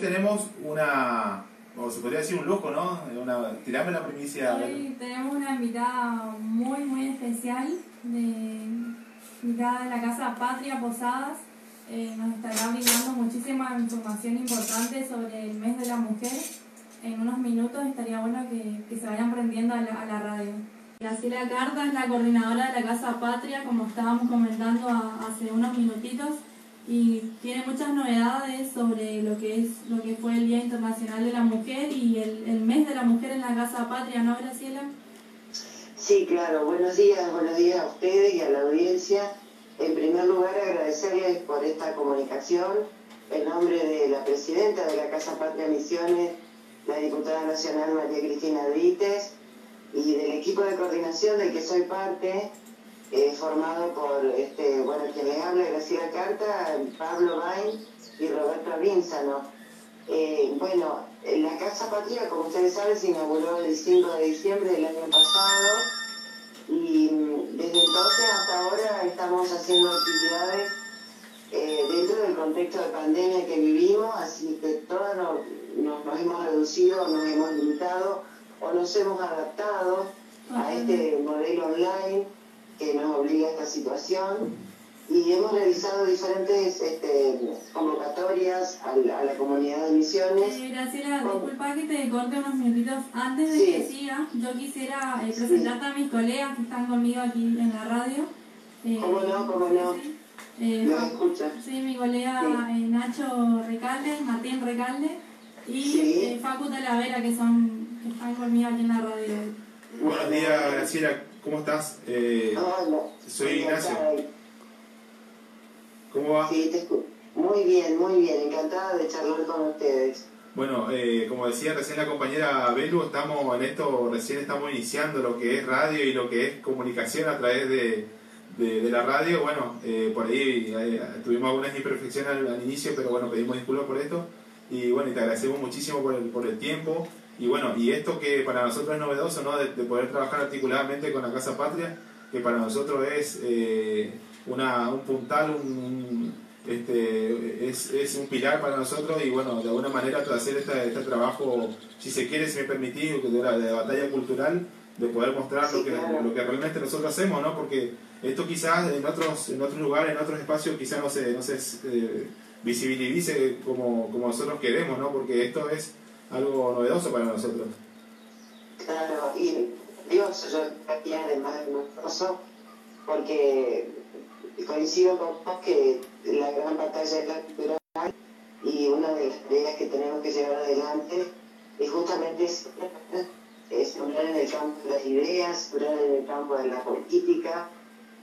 tenemos una, o se podría decir un lujo, ¿no? Una, tirame la primicia. Hoy tenemos una invitada muy, muy especial, de, invitada de la Casa Patria Posadas. Eh, nos estará brindando muchísima información importante sobre el mes de la mujer. En unos minutos estaría bueno que, que se vayan prendiendo a la, a la radio. Graciela Carta es la coordinadora de la Casa Patria, como estábamos comentando hace unos minutitos, y tiene muchas novedades sobre lo que es lo que fue el Día Internacional de la Mujer y el, el mes de la mujer en la Casa Patria, ¿no, Graciela? Sí, claro. Buenos días, buenos días a ustedes y a la audiencia. En primer lugar, agradecerles por esta comunicación en nombre de la presidenta de la Casa Patria Misiones, la diputada nacional María Cristina Brites, y del equipo de coordinación del que soy parte, eh, formado por, este, bueno, quien les habla, Graciela Carta, Pablo Bain y Roberto Rínzano. Eh, bueno, la Casa Patria, como ustedes saben, se inauguró el 5 de diciembre del año pasado y mm, desde entonces hasta ahora estamos haciendo actividades eh, dentro del contexto de pandemia que vivimos, así que todos nos, nos hemos reducido, nos hemos limitado o nos hemos adaptado a este modelo online que nos obliga a esta situación y hemos realizado diferentes este, convocatorias a la, comunidad de misiones. Eh, Graciela, disculpa que te corte unos minutitos. Antes de que siga, yo quisiera eh, presentarte a mis colegas que están conmigo aquí en la radio. Eh, ¿Cómo no? ¿Cómo no? Eh, ¿Me escucha? Sí, mi colega Nacho Recalde, Martín Recalde y Facu Talavera, que son que están conmigo aquí en la radio. Buenos días, Graciela, ¿cómo estás? Eh, soy Ignacio. ¿Cómo va? Sí, te Muy bien, muy bien, encantada de charlar con ustedes. Bueno, eh, como decía recién la compañera Belu, estamos en esto, recién estamos iniciando lo que es radio y lo que es comunicación a través de, de, la radio. Bueno, eh, por ahí eh, tuvimos algunas imperfecciones al, al, inicio, pero bueno, pedimos disculpas por esto. Y bueno, y te agradecemos muchísimo por el, por el tiempo y bueno, y esto que para nosotros es novedoso, ¿no? De, poder trabajar articuladamente con la Casa Patria, que para nosotros es eh, una, un puntal, un, este, es, es, un pilar para nosotros y bueno, de alguna manera hacer este, este trabajo, si se quiere, si me permitís, de, la, de batalla cultural, de poder mostrar lo, que, lo que realmente nosotros hacemos, ¿no? Porque esto quizás en otros, en otros lugares, en otros espacios, quizás no se, no se eh, visibilice como, como nosotros queremos, ¿no? Porque esto es algo novedoso para nosotros. Claro, y Dios, yo aquí además novedoso porque coincido con vos que la gran batalla es la cultural y una de las ideas que tenemos que llevar adelante es justamente es en el campo de las ideas, en el campo de la política,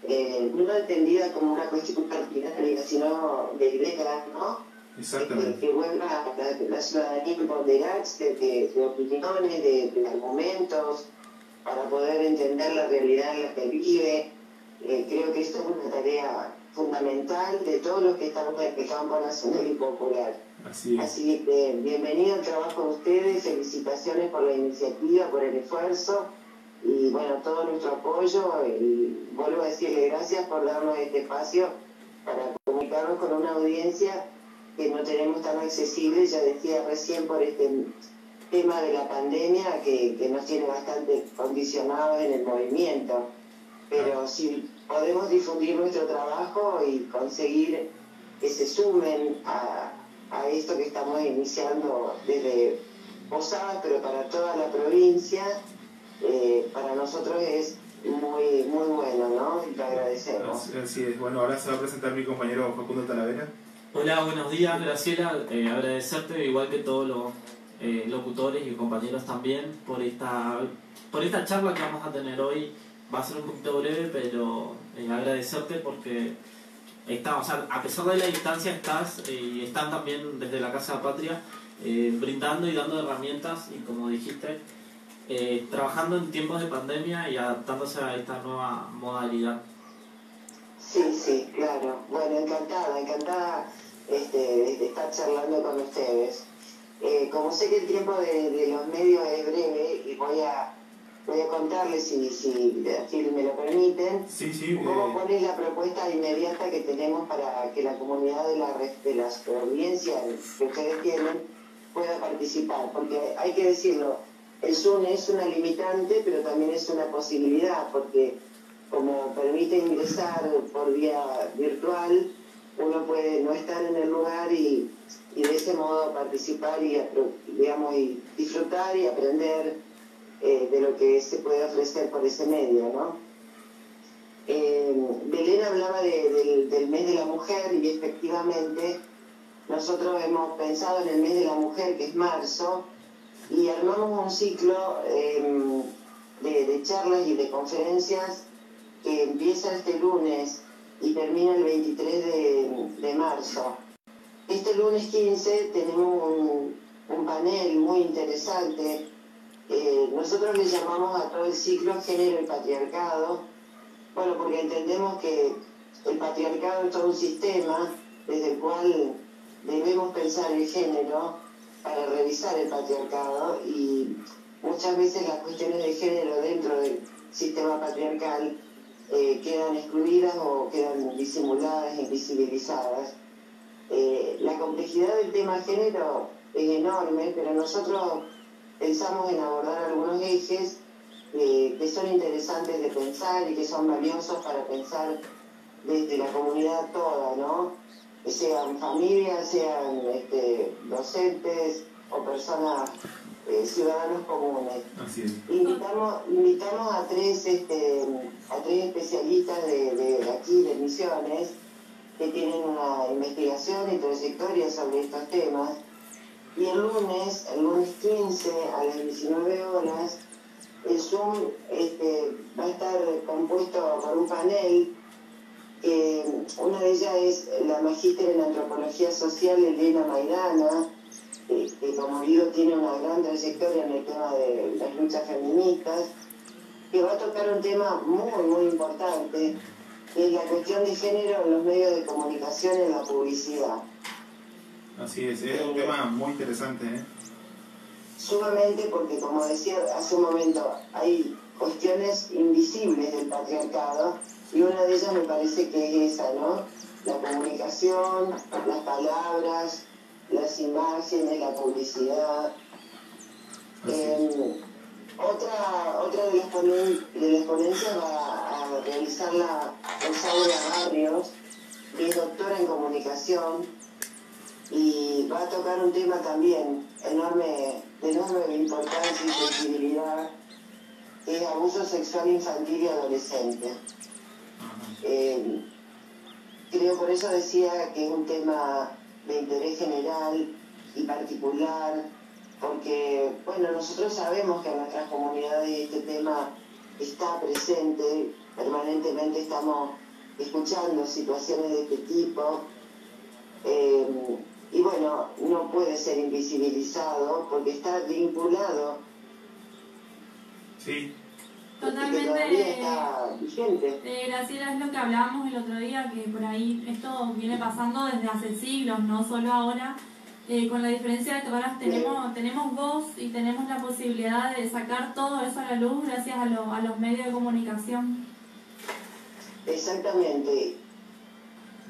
eh, no entendida como una cuestión partidaria, sino de ideas, ¿no? Exactamente. Que, vuelva la, la ciudadanía a empoderarse de, de, opiniones, de, argumentos, para poder entender la realidad en la que vive. Eh, creo que esto es una tarea fundamental de todos los que estamos en el campo nacional y popular. Así, Así que bienvenido al trabajo de ustedes, felicitaciones por la iniciativa, por el esfuerzo y bueno, todo nuestro apoyo y vuelvo a decirle gracias por darnos este espacio para comunicarnos con una audiencia que no tenemos tan accesible, ya decía recién por este tema de la pandemia que, que nos tiene bastante condicionados en el movimiento. Pero ah. si podemos difundir nuestro trabajo y conseguir que se sumen a, a esto que estamos iniciando desde Posadas, pero para toda la provincia, eh, para nosotros es muy muy bueno, ¿no? Y te agradecemos. Así es. Bueno, ahora se va a presentar mi compañero Facundo Talavera. Hola, buenos días, Graciela. Eh, agradecerte, igual que todos los eh, locutores y compañeros también, por esta, por esta charla que vamos a tener hoy. Va a ser un poquito breve, pero eh, agradecerte porque está, o sea, a pesar de la distancia estás y están también desde la Casa de Patria brindando y dando herramientas y como dijiste, trabajando en tiempos de pandemia y adaptándose a esta nueva modalidad. Sí, sí, claro. Bueno, encantada, encantada este, estar charlando con ustedes. Eh, como sé que el tiempo de, los medios es breve y voy a voy a contarles si, si, me lo permiten sí, sí, cómo cuál es la propuesta inmediata que tenemos para que la comunidad de la de las audiencias que ustedes tienen pueda participar, porque hay que decirlo, el Zoom es una limitante, pero también es una posibilidad, porque como permite ingresar por vía virtual, uno puede no estar en el lugar y, de ese modo participar y, digamos, y disfrutar y aprender eh, de lo que se puede ofrecer por ese medio, ¿no? Eh, Belén hablaba del mes de la mujer y efectivamente nosotros hemos pensado en el mes de la mujer, que es marzo, y armamos un ciclo em, de, charlas y de conferencias que empieza este lunes y termina el 23 de, marzo. Este lunes 15 tenemos un, panel muy interesante. Eh, nosotros le llamamos a todo el ciclo género y patriarcado, bueno, porque entendemos que el patriarcado es todo un sistema desde el cual debemos pensar el género para revisar el patriarcado y muchas veces las cuestiones de género dentro del sistema patriarcal eh, quedan excluidas o quedan disimuladas, invisibilizadas. Eh, la complejidad del tema género es enorme, pero nosotros pensamos en abordar algunos ejes eh, que son interesantes de pensar y que son valiosos para pensar desde la comunidad toda, ¿no? sean familias, sean este, docentes o personas, eh, ciudadanos comunes. Invitamos, invitamos a tres, este, a tres especialistas de, aquí, de Misiones, que tienen una investigación y trayectoria sobre estos temas. Y el lunes, el lunes 15 a las 19 horas, el Zoom este, va a estar compuesto por un panel una de ellas es la magíster en antropología social Elena Maidana, que como digo tiene una gran trayectoria en el tema de las luchas feministas, que va a tocar un tema muy, muy importante, que es la cuestión de género en los medios de comunicación y en la publicidad. Así es, es un tema muy interesante. ¿eh? Sumamente porque, como decía hace un momento, hay cuestiones invisibles del patriarcado y una de ellas me parece que es esa, ¿no? La comunicación, las palabras, las imágenes, la publicidad. Em, otra, otra de, las ponencias va a realizarla Rosaura Barrios, que es doctora en comunicación y va a tocar un tema también enorme, de enorme importancia y sensibilidad, que es abuso sexual infantil y adolescente. Eh, creo por eso decía que es un tema de interés general y particular, porque, bueno, nosotros sabemos que en nuestras comunidades este tema está presente, permanentemente estamos escuchando situaciones de este tipo, eh, y bueno, no puede ser invisibilizado porque está vinculado. Sí, Totalmente. Eh, Graciela, es lo que hablábamos el otro día, que por ahí esto viene pasando desde hace siglos, no solo ahora, eh, con la diferencia de que ahora tenemos, tenemos voz y tenemos la posibilidad de sacar todo eso a la luz gracias a, a los medios de comunicación. Exactamente.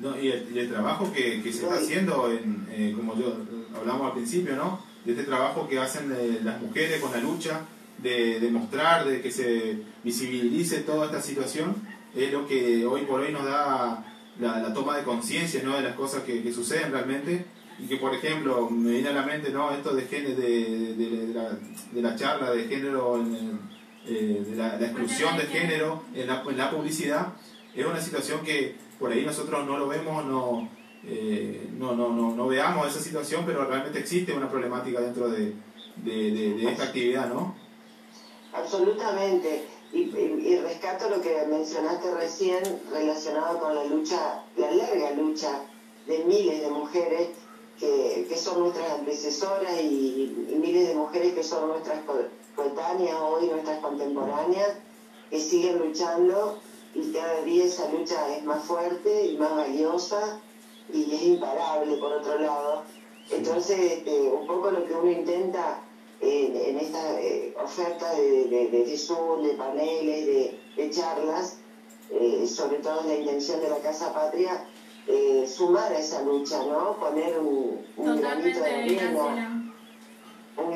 No, y, el, trabajo que, que se está haciendo, en, eh, como yo hablamos al principio, ¿no? De este trabajo que hacen las mujeres con la lucha, de, de, mostrar, de que se visibilice toda esta situación, es lo que hoy por hoy nos da la, toma de conciencia ¿no? de las cosas que, que, suceden realmente. Y que, por ejemplo, me viene a la mente ¿no? esto de, de, de, la, de la charla de género, en eh, de la, exclusión de género en la, en la publicidad, es una situación que por ahí nosotros no lo vemos, no, eh, no, no, no, no, veamos esa situación, pero realmente existe una problemática dentro de, de, de esta actividad, ¿no? Absolutamente. Y, y, rescato lo que mencionaste recién relacionado con la lucha, la larga lucha de miles de mujeres que, son nuestras antecesoras y, miles de mujeres que son nuestras coetáneas hoy, nuestras contemporáneas, que siguen luchando y cada día esa lucha es más fuerte y más valiosa y es imparable por otro lado. Entonces, este, un poco lo que uno intenta en, esta eh, oferta de, de, de, Zoom, de paneles, de, charlas, eh, sobre todo la intención de la Casa Patria, eh, sumar a esa lucha, ¿no? Poner un, un granito de arena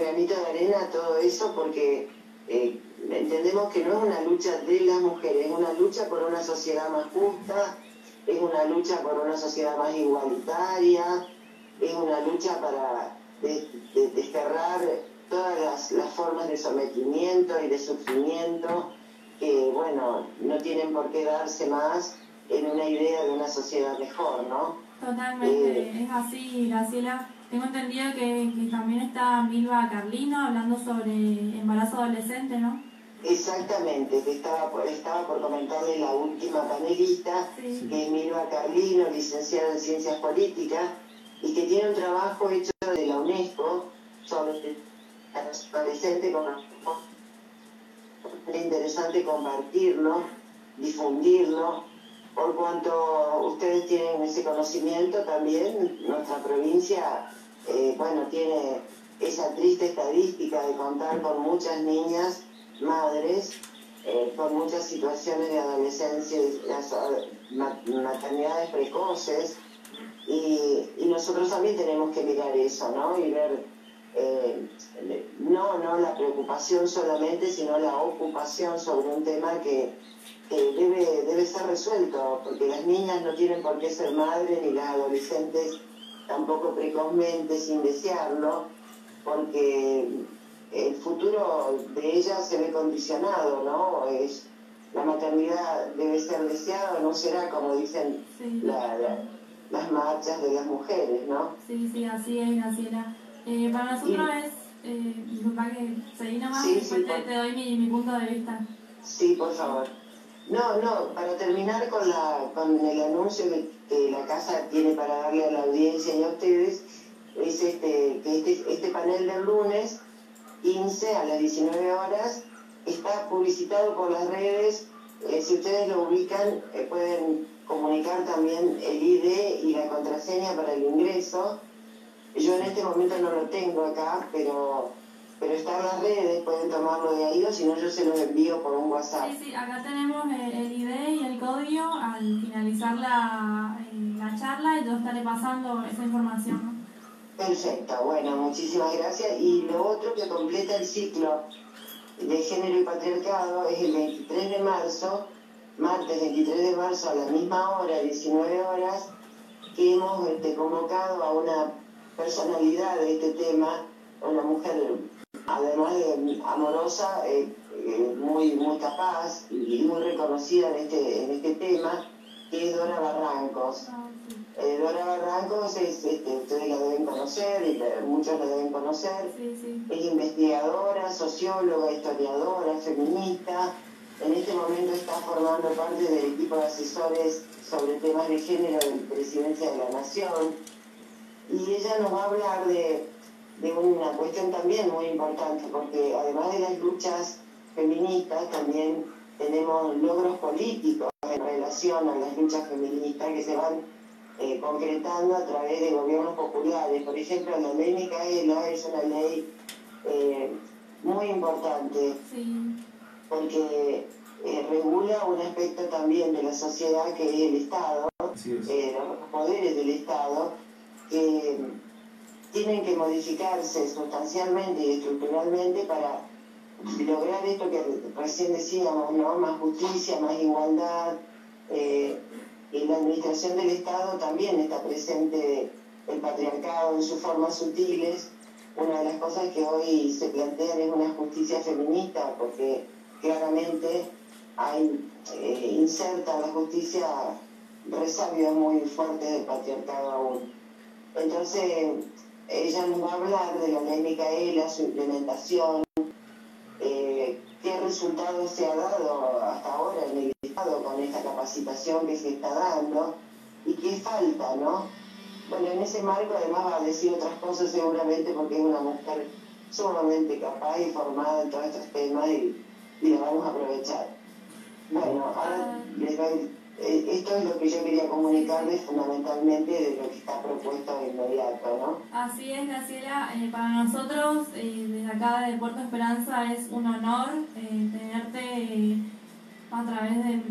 granito de arena a todo eso porque eh, entendemos que no es una lucha de las mujeres, es una lucha por una sociedad más justa, es una lucha por una sociedad más igualitaria, es una lucha para desterrar todas las, las, formas de sometimiento y de sufrimiento que, bueno, no tienen por qué darse más en una idea de una sociedad mejor, ¿no? Totalmente, eh, es así, Graciela. Tengo entendido que, que también está Milva Carlino hablando sobre embarazo adolescente, ¿no? Exactamente, que estaba por, estaba por comentarle la última panelista, que es Milva Carlino, licenciada en Ciencias Políticas, y que tiene un trabajo hecho de la UNESCO sobre adolescentes con es interesante compartirlo, difundirlo, por cuanto ustedes tienen ese conocimiento también, nuestra provincia, eh, bueno, tiene esa triste estadística de contar con muchas niñas, madres, eh, con muchas situaciones de adolescencia, las maternidades precoces, y, y, nosotros también tenemos que mirar eso, ¿no? Y ver, eh, no, no la preocupación solamente, sino la ocupación sobre un tema que, debe, debe ser resuelto, porque las niñas no tienen por qué ser madres, ni las adolescentes tampoco precozmente, sin desearlo, porque el futuro de ellas se ve condicionado, ¿no? Es, la maternidad debe ser deseada, no será como dicen la las marchas de las mujeres, ¿no? Sí, sí, así es, Graciela. Eh, para nosotros es, eh, disculpa que seguí nomás y después te, doy mi, mi, punto de vista. Sí, por favor. No, no, para terminar con, la, con el anuncio que, la casa tiene para darle a la audiencia y a ustedes, es este, que este, este panel del lunes 15 a las 19 horas está publicitado por las redes. Eh, si ustedes lo ubican, eh, pueden comunicar también el ID y la contraseña para el ingreso. Yo en este momento no lo tengo acá, pero pero está en las redes, pueden tomarlo de ahí o si no yo se los envío por un WhatsApp. Sí, sí, acá tenemos el, ID y el código al finalizar la, eh, la charla y yo estaré pasando esa información. Perfecto, bueno, muchísimas gracias. Y lo otro que completa el ciclo de género y patriarcado es el 23 de marzo martes 23 de marzo a la misma hora, 19 horas, que hemos este, convocado a una personalidad de este tema, una mujer además de amorosa, eh, eh, muy, muy capaz y muy reconocida en este, en este tema, que es Dora Barrancos. Eh, Dora Barrancos es, este, ustedes la deben conocer, y muchos la deben conocer, es investigadora, socióloga, historiadora, feminista, en este momento está formando parte del equipo de asesores sobre temas de género de la Presidencia de la Nación. Y ella nos va a hablar de, una cuestión también muy importante, porque además de las luchas feministas, también tenemos logros políticos en relación a las luchas feministas que se van eh, concretando a través de gobiernos populares. Por ejemplo, la ley Micaela es una ley eh, muy importante porque eh, regula un aspecto también de la sociedad que es el Estado, eh, los poderes del Estado, que tienen que modificarse sustancialmente y estructuralmente para lograr esto que recién decíamos, ¿no? más justicia, más igualdad. Eh, en la administración del Estado también está presente el patriarcado en sus formas sutiles. Una de las cosas que hoy se plantean es una justicia feminista, porque claramente hay eh, inserta la justicia resabios muy fuertes del patriarcado aún. Entonces, ella nos va a hablar de la ley Micaela, su implementación, eh, qué resultados se ha dado hasta ahora en el Estado con esta capacitación que se está dando y qué falta, ¿no? Bueno, en ese marco además va a decir otras cosas seguramente porque es una mujer sumamente capaz y formada en todos estos temas y y lo vamos a aprovechar. Bueno, ahora les doy, eh, esto es lo que yo quería comunicarles fundamentalmente de lo que está propuesto de inmediato, ¿no? Así es, Graciela. Eh, para nosotros, eh, desde acá de Puerto Esperanza, es un honor tenerte a través de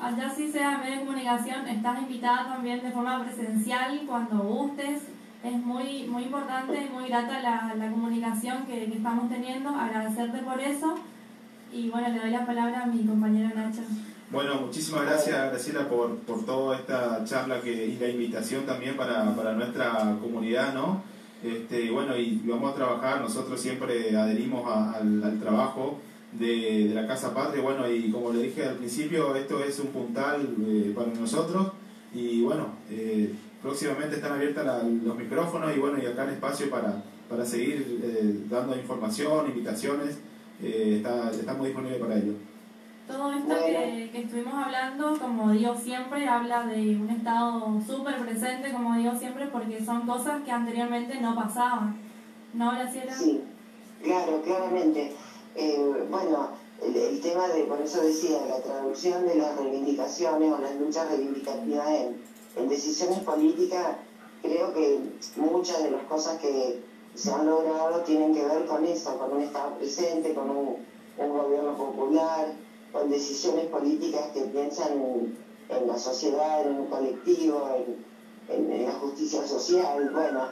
allá sí sea medio de comunicación, estás invitada también de forma presencial cuando gustes. es muy, muy importante y muy grata la, la comunicación que, que, estamos teniendo, agradecerte por eso y bueno, le doy la palabra a mi compañero Nacho. Bueno, muchísimas gracias Graciela por, por toda esta charla que, y la invitación también para, para nuestra comunidad, ¿no? Este, bueno, y vamos a trabajar, nosotros siempre adherimos al, trabajo de, de, la Casa Patria, bueno, y como le dije al principio, esto es un puntal eh, para nosotros y bueno, eh, próximamente están abiertos los micrófonos y bueno, y acá el espacio para, para seguir eh, dando información, invitaciones, eh, está, estamos disponibles para ello. Todo esto que, que, estuvimos hablando, como digo siempre, habla de un estado súper presente, como digo siempre, porque son cosas que anteriormente no pasaban. ¿No, Graciela? Sí, claro, claramente. Eh, bueno, el, tema de, por eso decía, la traducción de las reivindicaciones o las luchas reivindicativas en, en decisiones políticas, creo que muchas de las cosas que se han logrado tienen que ver con eso, con un Estado presente, con un, un gobierno popular, con decisiones políticas que piensan en, en la sociedad, en un colectivo, en, en, la justicia social. Bueno,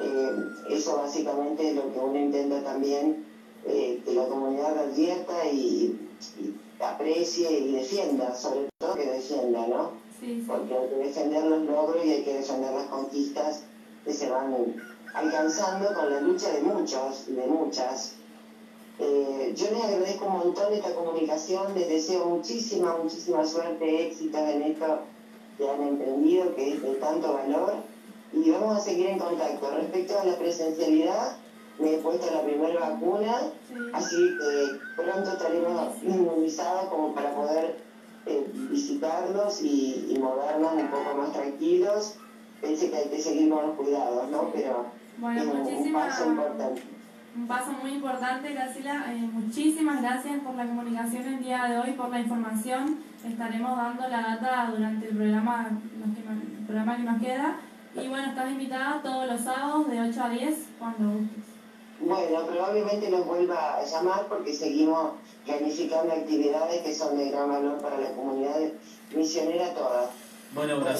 eh, eso básicamente es lo que uno intenta también eh, que la comunidad advierta y, y, aprecie y defienda, sobre todo que defienda, ¿no? Sí, sí. Porque hay que defender los logros y hay que defender las conquistas que se van alcanzando con la lucha de muchos y de muchas. Eh, yo les agradezco un montón esta comunicación, les deseo muchísima, muchísima suerte, éxito en esto que han emprendido, que es de tanto valor, y vamos a seguir en contacto. Respecto a la presencialidad, me he puesto la primera vacuna, Sí. así que pronto estaremos inmunizados como para poder eh, visitarlos y, y movernos un poco más tranquilos. Pensé que hay que seguir con los cuidados, ¿no? Pero Bueno, es un, un paso importante. Un paso muy importante, Graciela. Eh, muchísimas gracias por la comunicación el día de hoy, por la información. Estaremos dando la data durante el programa, los que nos- el programa que nos queda. Y bueno, estás invitada todos los sábados de 8 a 10, cuando gustes. Bueno, probablemente los vuelva a llamar porque seguimos planificando actividades que son de gran valor para la comunidad misionera toda. Bueno, gracias.